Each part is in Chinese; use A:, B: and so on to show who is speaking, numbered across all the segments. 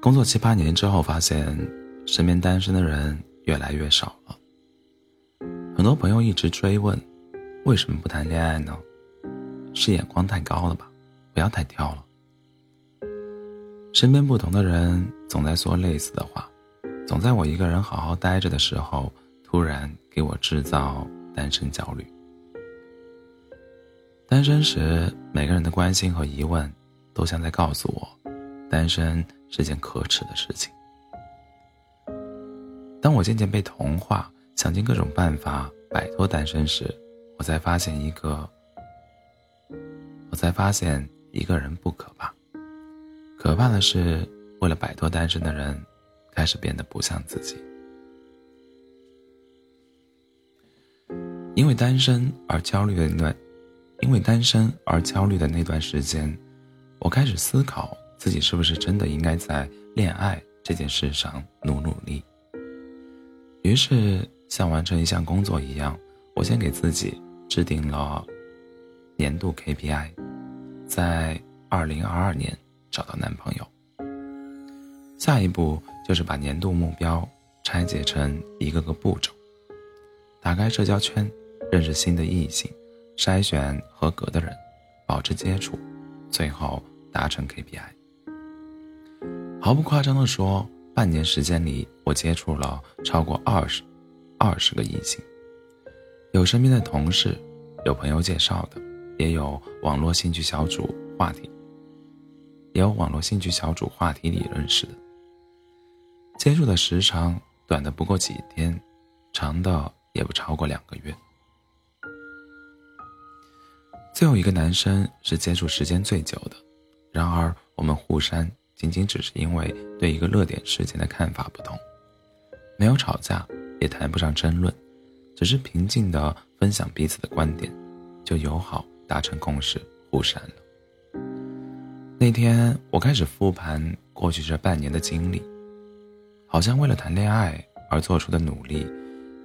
A: 工作七八年之后，发现身边单身的人越来越少了。很多朋友一直追问，为什么不谈恋爱呢？是眼光太高了吧？不要太挑了。身边不同的人总在说类似的话，总在我一个人好好待着的时候，突然给我制造单身焦虑。单身时，每个人的关心和疑问，都像在告诉我，单身是件可耻的事情。当我渐渐被同化，想尽各种办法摆脱单身时，我才发现一个，我才发现一个人不可怕，可怕的是，为了摆脱单身的人，开始变得不像自己。因为单身而焦虑的那。因为单身而焦虑的那段时间，我开始思考自己是不是真的应该在恋爱这件事上努努力。于是，像完成一项工作一样，我先给自己制定了年度 KPI，在二零二二年找到男朋友。下一步就是把年度目标拆解成一个个步骤，打开社交圈，认识新的异性。筛选合格的人，保持接触，最后达成 KPI。毫不夸张地说，半年时间里，我接触了超过二十、二十个异性，有身边的同事，有朋友介绍的，也有网络兴趣小组话题，也有网络兴趣小组话题里认识的。接触的时长短的不过几天，长的也不超过两个月。最后一个男生是接触时间最久的，然而我们互删仅仅只是因为对一个热点事件的看法不同，没有吵架，也谈不上争论，只是平静的分享彼此的观点，就友好达成共识，互删了。那天我开始复盘过去这半年的经历，好像为了谈恋爱而做出的努力，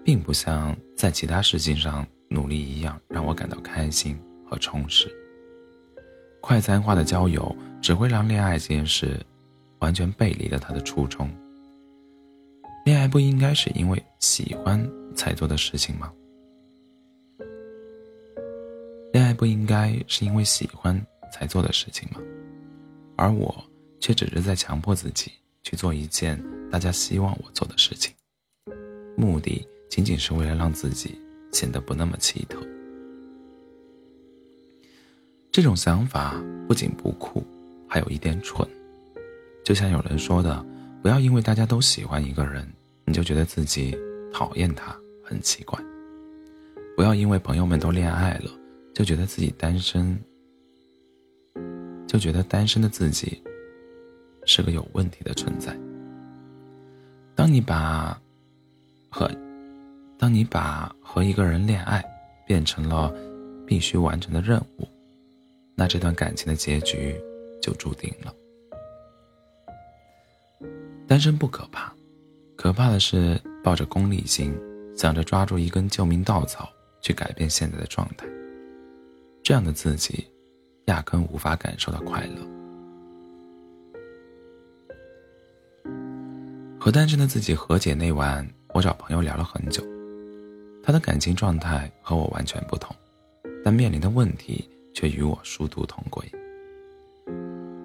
A: 并不像在其他事情上努力一样让我感到开心。和充实。快餐化的交友只会让恋爱这件事完全背离了他的初衷。恋爱不应该是因为喜欢才做的事情吗？恋爱不应该是因为喜欢才做的事情吗？而我却只是在强迫自己去做一件大家希望我做的事情，目的仅仅是为了让自己显得不那么奇特。这种想法不仅不酷，还有一点蠢。就像有人说的：“不要因为大家都喜欢一个人，你就觉得自己讨厌他，很奇怪；不要因为朋友们都恋爱了，就觉得自己单身，就觉得单身的自己是个有问题的存在。”当你把和当你把和一个人恋爱变成了必须完成的任务。那这段感情的结局就注定了。单身不可怕，可怕的是抱着功利心，想着抓住一根救命稻草去改变现在的状态。这样的自己，压根无法感受到快乐。和单身的自己和解那晚，我找朋友聊了很久。他的感情状态和我完全不同，但面临的问题。却与我殊途同归。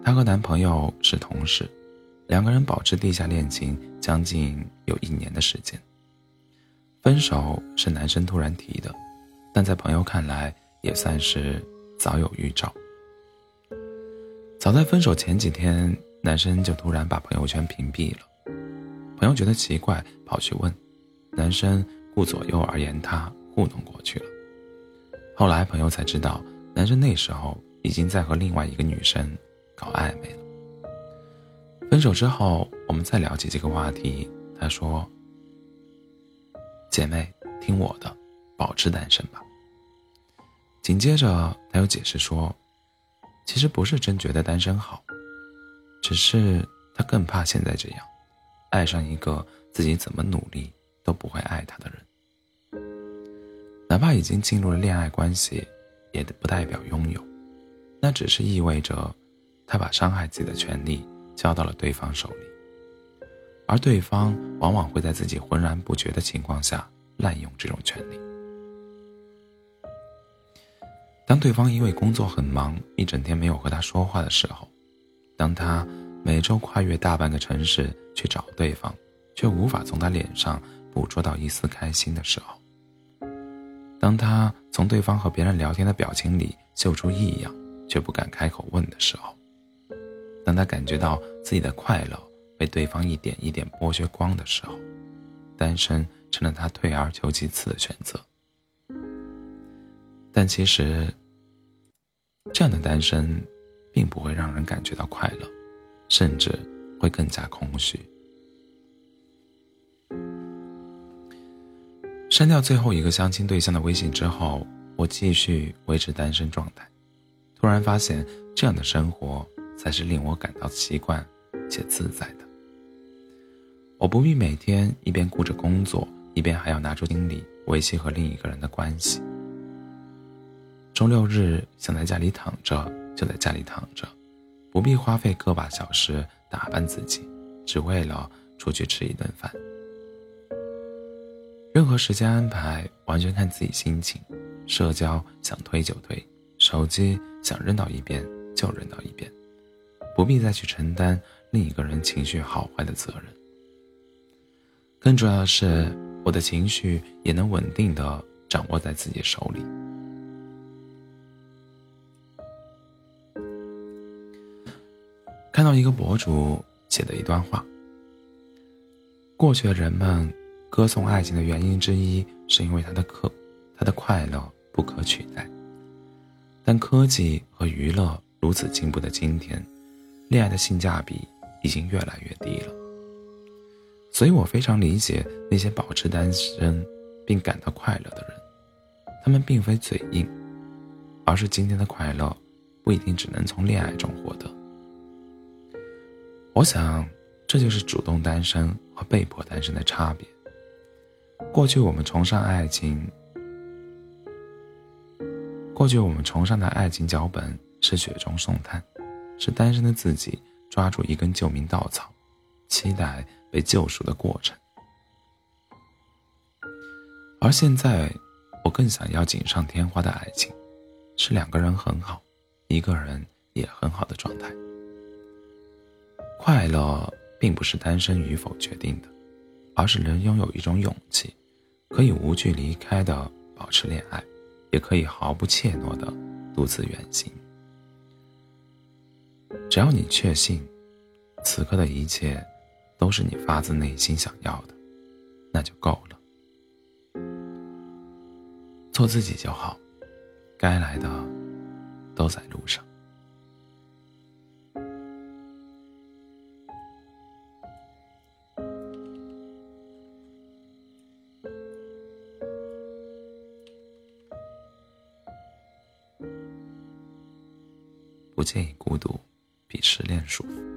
A: 她和男朋友是同事，两个人保持地下恋情将近有一年的时间。分手是男生突然提的，但在朋友看来也算是早有预兆。早在分手前几天，男生就突然把朋友圈屏蔽了。朋友觉得奇怪，跑去问，男生顾左右而言他，糊弄过去了。后来朋友才知道。男生那时候已经在和另外一个女生搞暧昧了。分手之后，我们再聊起这个话题，他说：“姐妹，听我的，保持单身吧。”紧接着他又解释说：“其实不是真觉得单身好，只是他更怕现在这样，爱上一个自己怎么努力都不会爱他的人，哪怕已经进入了恋爱关系。”也不代表拥有，那只是意味着，他把伤害自己的权利交到了对方手里。而对方往往会在自己浑然不觉的情况下滥用这种权利。当对方因为工作很忙，一整天没有和他说话的时候，当他每周跨越大半个城市去找对方，却无法从他脸上捕捉到一丝开心的时候，当他从对方和别人聊天的表情里嗅出异样，却不敢开口问的时候，当他感觉到自己的快乐被对方一点一点剥削光的时候，单身成了他退而求其次的选择。但其实，这样的单身，并不会让人感觉到快乐，甚至会更加空虚。删掉最后一个相亲对象的微信之后，我继续维持单身状态。突然发现，这样的生活才是令我感到习惯且自在的。我不必每天一边顾着工作，一边还要拿出精力维系和另一个人的关系。周六日想在家里躺着就在家里躺着，不必花费个把小时打扮自己，只为了出去吃一顿饭。任何时间安排完全看自己心情，社交想推就推，手机想扔到一边就扔到一边，不必再去承担另一个人情绪好坏的责任。更重要的是，我的情绪也能稳定的掌握在自己手里。看到一个博主写的一段话：过去的人们歌颂爱情的原因之一，是因为它的可，它的快乐不可取代。但科技和娱乐如此进步的今天，恋爱的性价比已经越来越低了。所以我非常理解那些保持单身并感到快乐的人，他们并非嘴硬，而是今天的快乐不一定只能从恋爱中获得。我想，这就是主动单身和被迫单身的差别。过去我们崇尚爱情，过去我们崇尚的爱情脚本是雪中送炭，是单身的自己抓住一根救命稻草，期待被救赎的过程。而现在，我更想要锦上添花的爱情，是两个人很好，一个人也很好的状态。快乐并不是单身与否决定的，而是人拥有一种勇气，可以无惧离开的保持恋爱，也可以毫不怯懦的独自远行。只要你确信，此刻的一切都是你发自内心想要的，那就够了。做自己就好，该来的都在路上。不介意孤独，比失恋舒服。